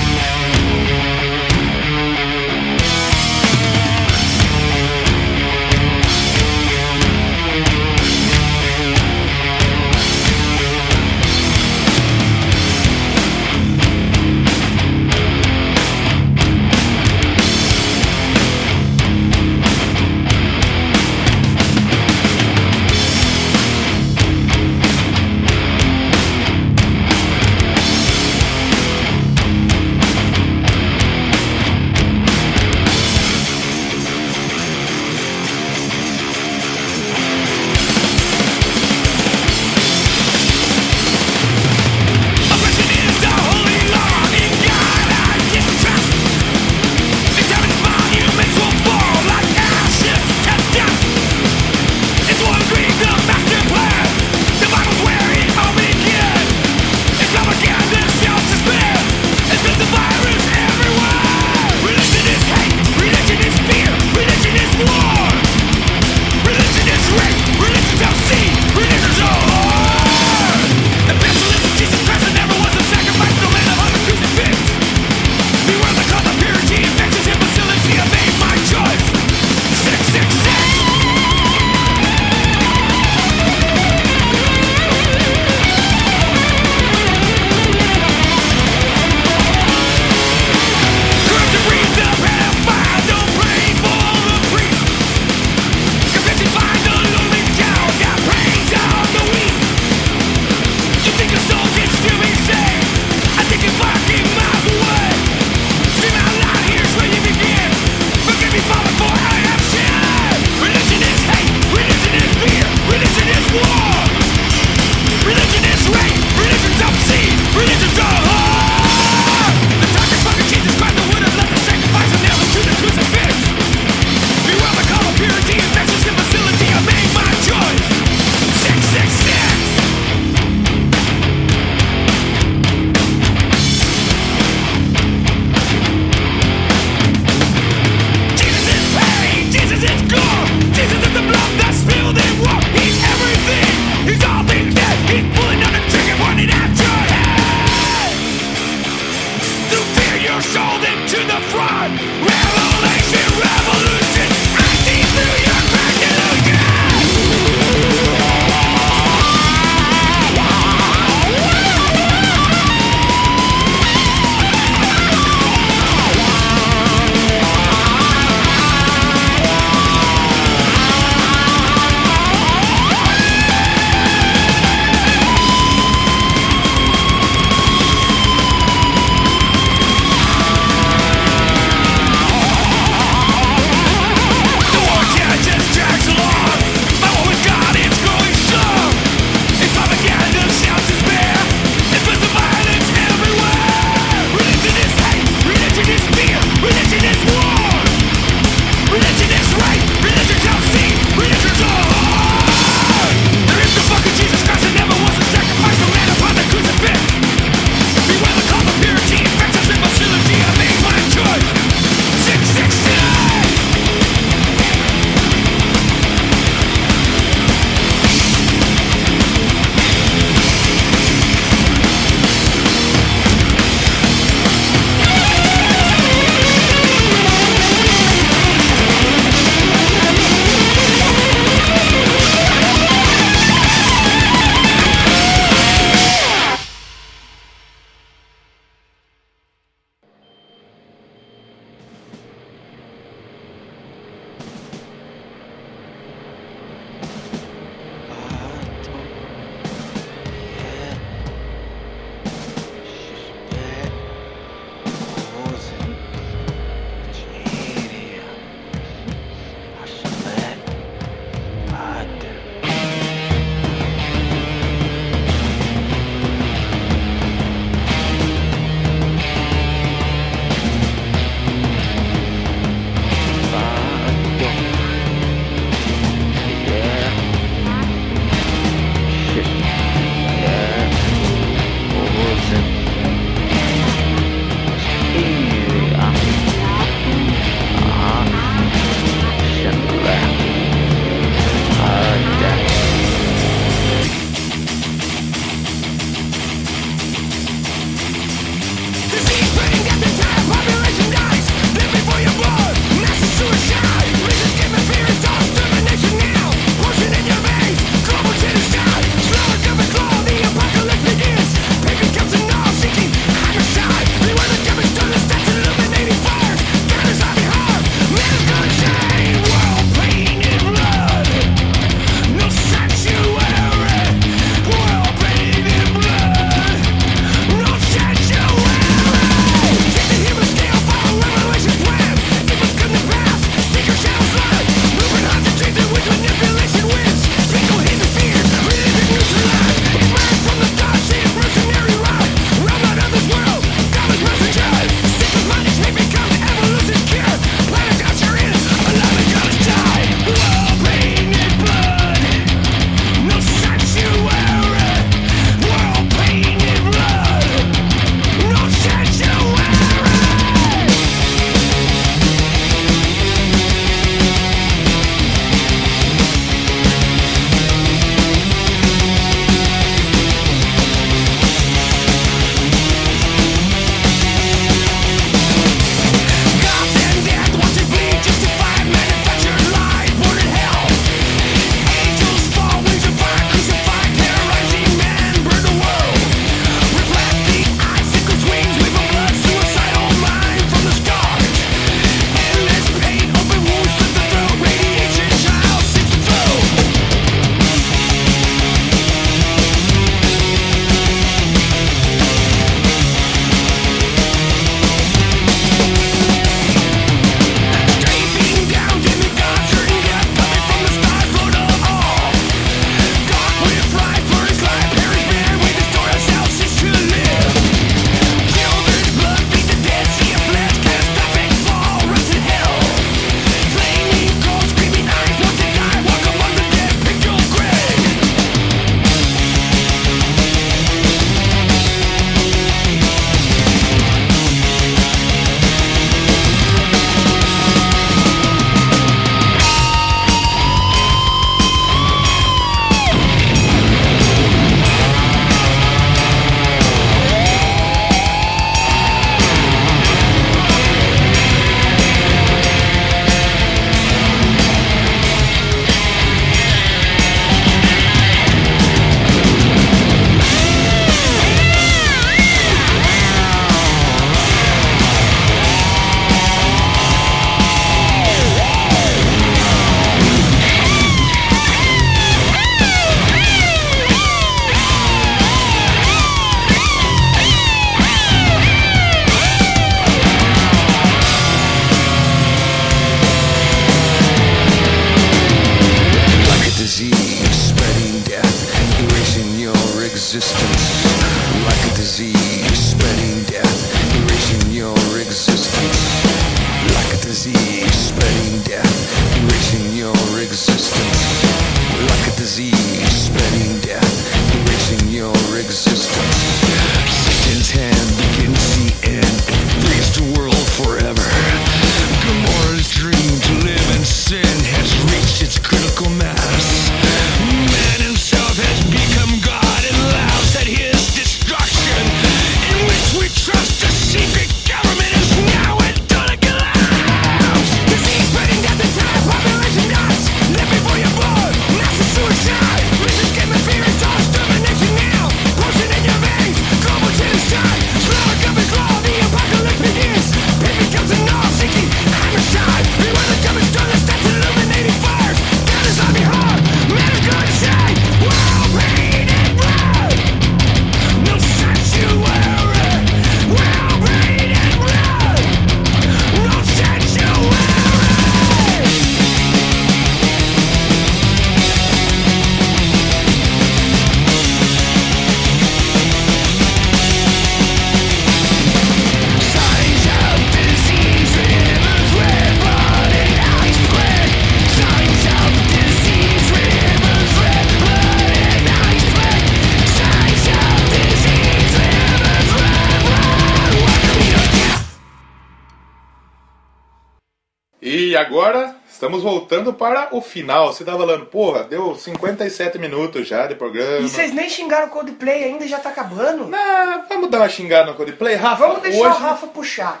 E agora estamos voltando para o final. Você tava falando, porra, deu 57 minutos já de programa. E vocês nem xingaram o Coldplay ainda, já tá acabando. Ah, vamos dar uma xingada no Coldplay? Rafa, Vamos deixar hoje, o Rafa puxar.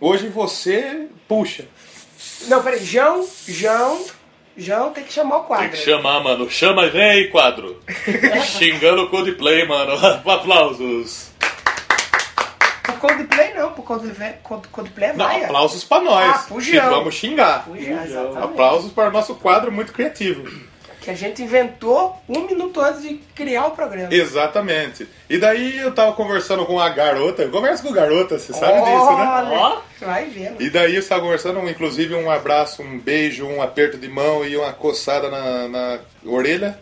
hoje você puxa. Não, peraí, João, João, João tem que chamar o quadro. Tem que chamar, mano. Chama, vem aí, quadro. [laughs] Xingando o Coldplay, mano. [laughs] Aplausos. Coldplay não, pro Coldplay, Cold- Coldplay é Não, vaia. aplausos para nós. Ah, pro que vamos xingar. Exatamente. Aplausos para o nosso quadro muito criativo. Que a gente inventou um minuto antes de criar o programa. Exatamente. E daí eu tava conversando com a garota. Conversa com garota, você sabe disso, né? Olha, Ó. Vai vendo. E daí eu estava conversando, inclusive um abraço, um beijo, um aperto de mão e uma coçada na, na orelha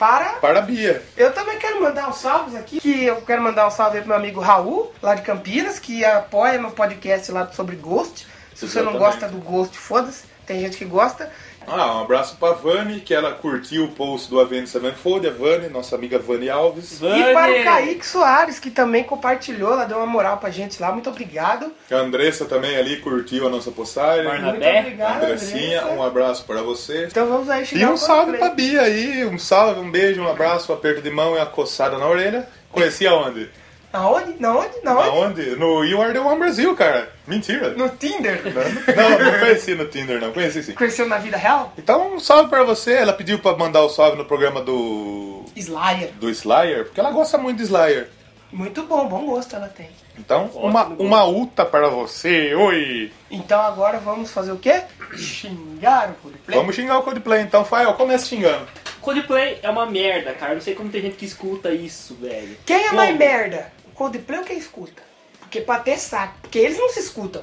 Para. para a Bia. Eu também quero mandar uns salves aqui. Que eu quero mandar um salve aí pro meu amigo Raul, lá de Campinas, que apoia meu podcast lá sobre Ghost. Se você não Exatamente. gosta do Ghost, foda-se. Tem gente que gosta. Ah, um abraço pra Vani, que ela curtiu o post do Avenged Sevenfold, a Vani, nossa amiga Vani Alves. E para o Kaique Soares, que também compartilhou, ela deu uma moral pra gente lá. Muito obrigado. A Andressa também ali curtiu a nossa postagem. Barnabé. Muito obrigado, Andressinha, Andressa. um abraço para você. Então vamos aí E chegar um ao salve pra Bia aí, um salve, um beijo, um abraço, um aperto de mão e uma coçada na orelha. Conheci aonde? Aonde? Na onde? Na onde? Aonde? No You Are The One Brasil, cara. Mentira. No Tinder. Não, não [laughs] conheci no Tinder, não. Conheci sim. Conheceu na vida real? Então, um salve pra você. Ela pediu pra mandar o salve no programa do. Slayer. do Slayer, porque ela gosta muito de Slayer. Muito bom, bom gosto ela tem. Então, uma, uma uta para você. Oi! Então agora vamos fazer o quê? Xingar o Coldplay. Vamos xingar o Coldplay então, Fael. Começa xingando. Coldplay é uma merda, cara. Não sei como tem gente que escuta isso, velho. Quem é Como? mais merda? O Coldplay ou quem escuta? Porque pra ter saco. Porque eles não se escutam.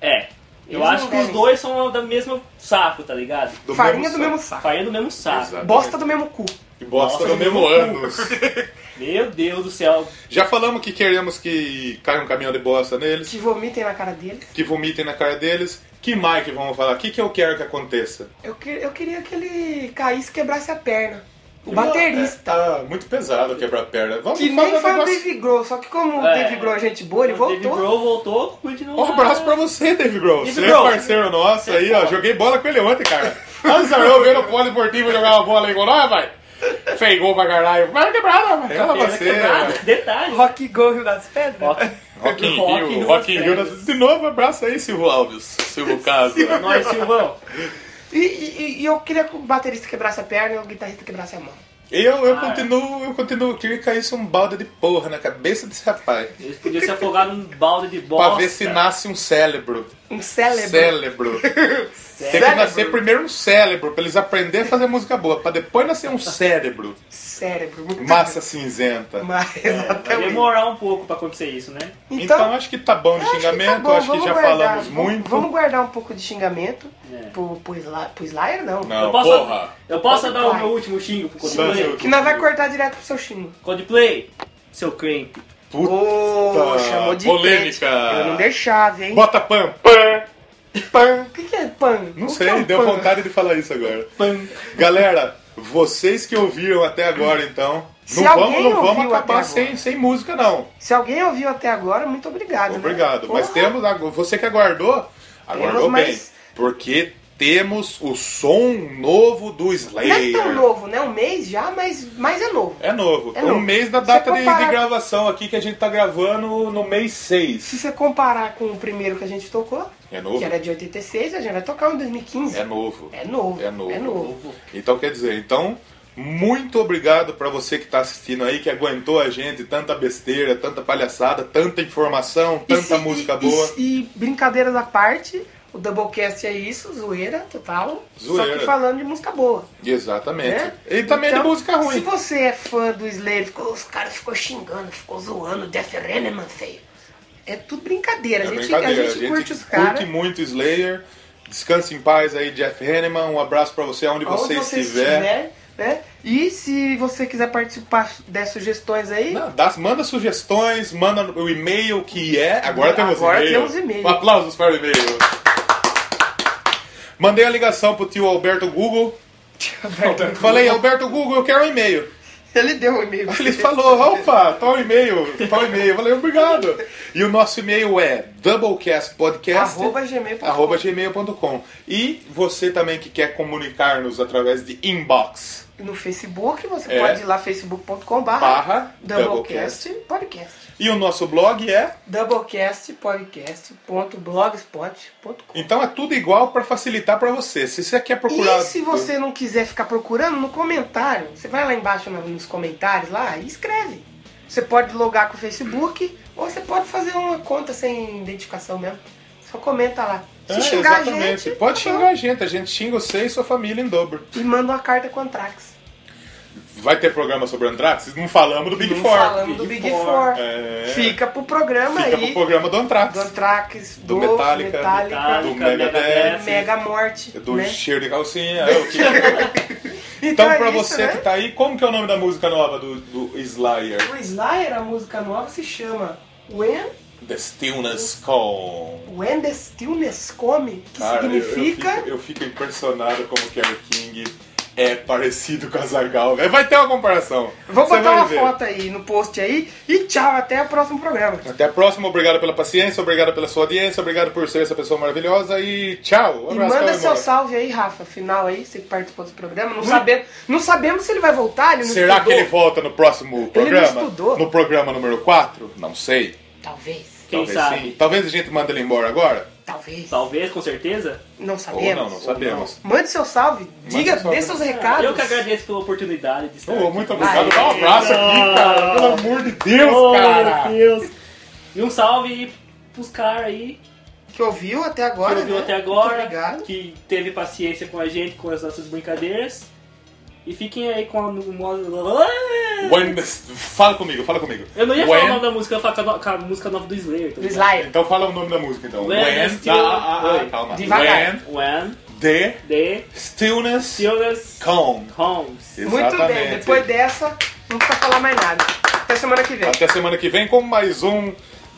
É. Eu Eles acho não que os dois são do mesmo saco, tá ligado? Do Farinha do mesmo saco. Farinha do mesmo saco. Exato. Bosta do mesmo cu. E bosta Nossa, no mesmo meu ânus. [laughs] Meu Deus do céu. Já falamos que queremos que caia um caminhão de bosta neles, Que vomitem na cara deles. que vomitem na cara deles. Que mais que vamos falar? O que, que eu quero que aconteça? Eu, que- eu queria que ele caísse e quebrasse a perna. O baterista. Ah, muito pesado quebrar a perna. Vamos Que nem foi o Dave Grohl, só que como o É. Dave Grohl é gente boa, ele O voltou. David Grohl voltou, continua. Um abraço pra você, Dave Grohl. Dave Você é parceiro nosso aí, ó. Joguei bola com ele ontem, cara. Azarou vendo o poliesportivo jogar uma bola aí com nós, vai. Fez gol pra caralho. Perna quebrada, vai. Perna você, quebrada. Detalhe. Rock Go Rio das Pedras. Rock, Rock in Rock in Rio, Rock in Rio. De novo, abraço aí, Silvio Alves. Silvio Casa. Nós, Silvão. E, e- e eu queria que o baterista quebrasse a perna e o guitarrista quebrasse a mão. Eu, eu Ah, continuo, eu continuo. Eu queria que caísse um balde de porra na cabeça desse rapaz. Eles podiam se afogar num balde de bosta. Pra ver se nasce um cérebro. Um cérebro. Cérebro. Tem que nascer primeiro um cérebro, pra eles aprenderem a fazer música boa, pra depois nascer um cérebro. Cérebro. Muito Massa cinzenta. Mas, Vai exatamente. demorar um pouco pra acontecer isso, né? Então, acho que tá bom de acho que tá xingamento, bom, acho que vamos já guardar, falamos vamos- muito. Vamos guardar um pouco de xingamento É. pro, pro, pro Slayer, não. Não, eu posso, porra. eu posso dar o vai. meu último xingo pro Sim. Coldplay? Que nós vai cortar direto pro seu xingo. Coldplay, seu crente. Puta Ô, chamou de polêmica. crente. Eu não deixava, hein? Bota pan. Pan. Pan. O que, que é pan? Não O sei, é um deu pan? vontade de falar isso agora. Galera, vocês que ouviram até agora, então, Se não vamos, não vamos acabar sem, sem música, não. Se alguém ouviu até agora, muito obrigado. né? Obrigado. Mas Porra. temos, você que aguardou, aguardou Temos bem. mais- Porque temos o som novo do Não é Slayer. tão novo, né? Um mês já, mas, mas é novo. É novo. É um novo. mês da data de, comparar- de gravação aqui que a gente tá gravando no mês 6. Se você comparar com o primeiro que a gente tocou, É novo? que era de 86, a gente vai tocar em 2015. É novo. É novo. É novo. É novo. Então quer dizer, então muito obrigado pra você que tá assistindo aí, que aguentou a gente, tanta besteira, tanta palhaçada, tanta informação, tanta se- música e- boa. E, e brincadeiras à parte, o Doublecast é isso, zoeira total. Só Zoeira. que falando de música boa. Exatamente. né? E também Então, de música ruim. Se você é fã do Slayer, ficou, os caras ficou xingando, ficou zoando Jeff Renneman, feio. É tudo brincadeira. É a, gente, brincadeira. a gente curte os caras. curte muito Slayer. Descanse em paz aí, Jeff Hanneman. Um abraço pra você onde você você estiver. estiver, né? E se você quiser participar das sugestões aí, Não, dá- manda sugestões, manda o e-mail que é. Agora temos Agora e-mail. temos e-mail. Um aplausos para o e-mail. Mandei a ligação pro tio Alberto Google. Falei, Alberto Google, eu quero um e-mail. ele deu o e-mail. Ele falou, opa, tá o e-mail, tá o e-mail. Eu falei, obrigado. E o nosso e-mail é doublecastpodcast. Arroba gmail.com. arroba gmail.com. E você também que quer comunicar-nos através de inbox. No Facebook, você É. pode ir lá, facebook.com Barra Doublecast Podcast. E o nosso blog é. Doublecastpodcast.blogspot.com Então é tudo igual para facilitar para você. Se você quer procurar. E se você não quiser ficar procurando, no comentário, você vai lá embaixo no- nos comentários lá e escreve. Você pode logar com o Facebook ou você pode fazer uma conta sem identificação mesmo. Só comenta lá. Se É, xingar a exatamente. gente, Pode tá xingar a gente. A gente xinga você e sua família em dobro. E manda uma carta com Antrax. Vai ter programa sobre Anthrax? Não falamos do Big Não Four. falamos do Big Big Four. Four. É. Fica pro programa Fica aí. pro programa do Anthrax. Do Anthrax, Do do, Metallica, Metallica, do Metallica, Megadeth, Megadeth. Mega Morte. do né? cheiro de calcinha. é o que- [laughs] Então, é pra isso, você né? que tá aí, como que é o nome da música nova do, do Slayer? O Slayer, a música nova, se chama When, The Stillness Calm. When the Stillness Come, que Cara, eu- significa... Eu, fico, eu fico impressionado como Kerry King é parecido com a Zagal. Vai ter uma comparação. Vou Você botar uma ver. foto aí no post aí. E tchau, até o próximo programa. Até a próxima, obrigado pela paciência, obrigado pela sua audiência, obrigado por ser essa pessoa maravilhosa e tchau. Um E manda seu salve aí, Rafa, final aí, você que participou desse programa. Não, sabe, não sabemos se ele vai voltar, ele não Será que estudou. ele volta no próximo não programa? estudou. No programa número 4? Não sei. Talvez, Quem Talvez sabe? sim. Talvez a gente mande ele embora agora? Talvez. Talvez, com certeza. Não Ou sabemos. não, não sabemos. Mande seu salve, diga, seu salve. dê seus recados. Eu que agradeço pela oportunidade de estar aqui. muito obrigado. Dá um abraço aqui, cara. Pelo amor de Deus, Oh, cara. meu Deus. E um salve pros caras aí Que ouviu até agora, que ouviu né? até agora, Muito obrigado. que teve paciência com a gente, com as nossas brincadeiras. E fiquem aí com a. When the- Fala comigo, fala comigo. Eu não ia When- falar o nome da música, eu ia falar com a, música nova do Slayer. tá Do? Slayer. Então fala o nome da música, então. When the still- Ah, ah, ah, calma. Devagar. When When the the stillness Stillness calm. Comes. Muito bem, depois dessa, não precisa falar mais nada. Até semana que vem. Até semana que vem com mais um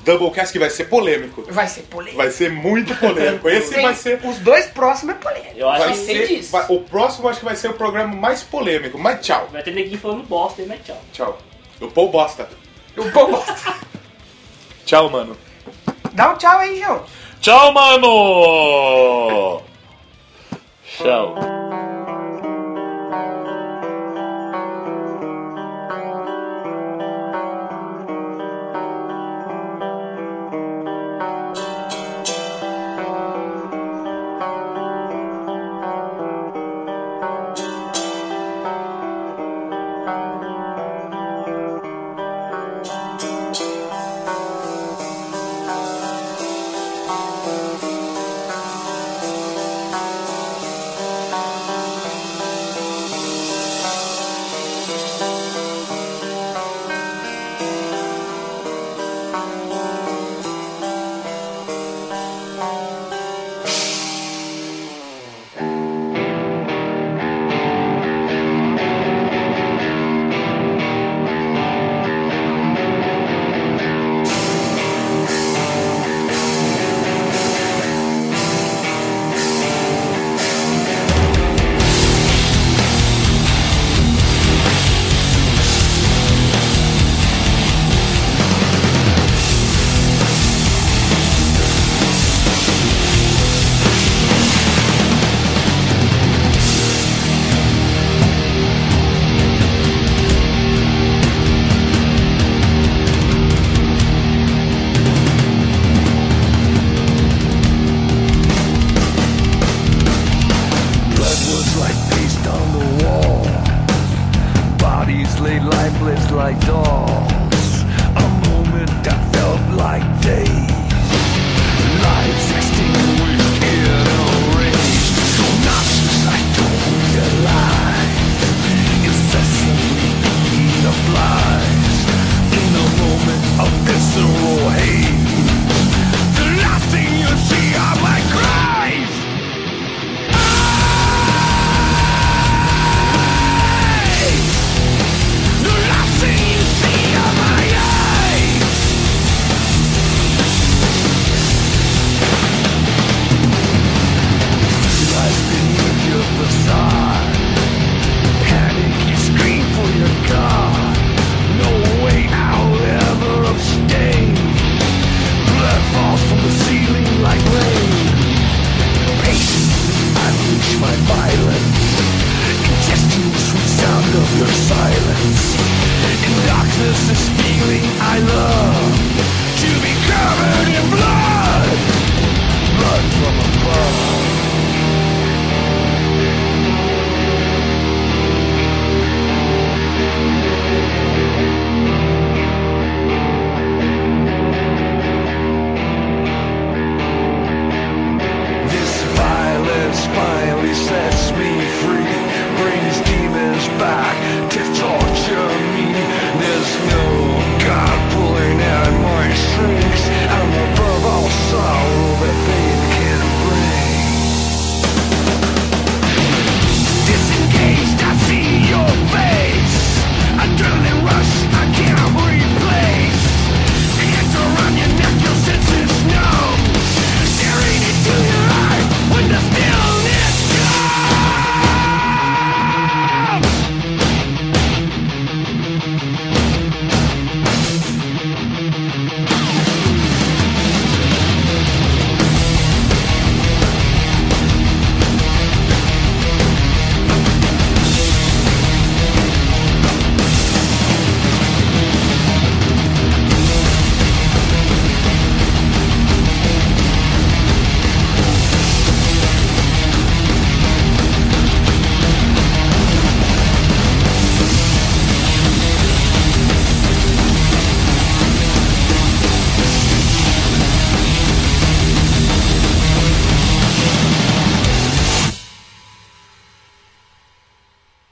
Doublecast que vai ser polêmico. Vai ser polêmico. Vai ser muito polêmico. [laughs] Esse Tem- vai ser. Os dois próximos é polêmico. Eu acho Vai que ser ser disso. vai- o próximo acho que vai ser o programa mais polêmico. Mas tchau. vai ter neguinho falando bosta aí, mas tchau. Tchau. O Paul Bosta. O povo gosta. [laughs] Tchau, mano. Dá um tchau aí, João. Tchau, mano! Tchau.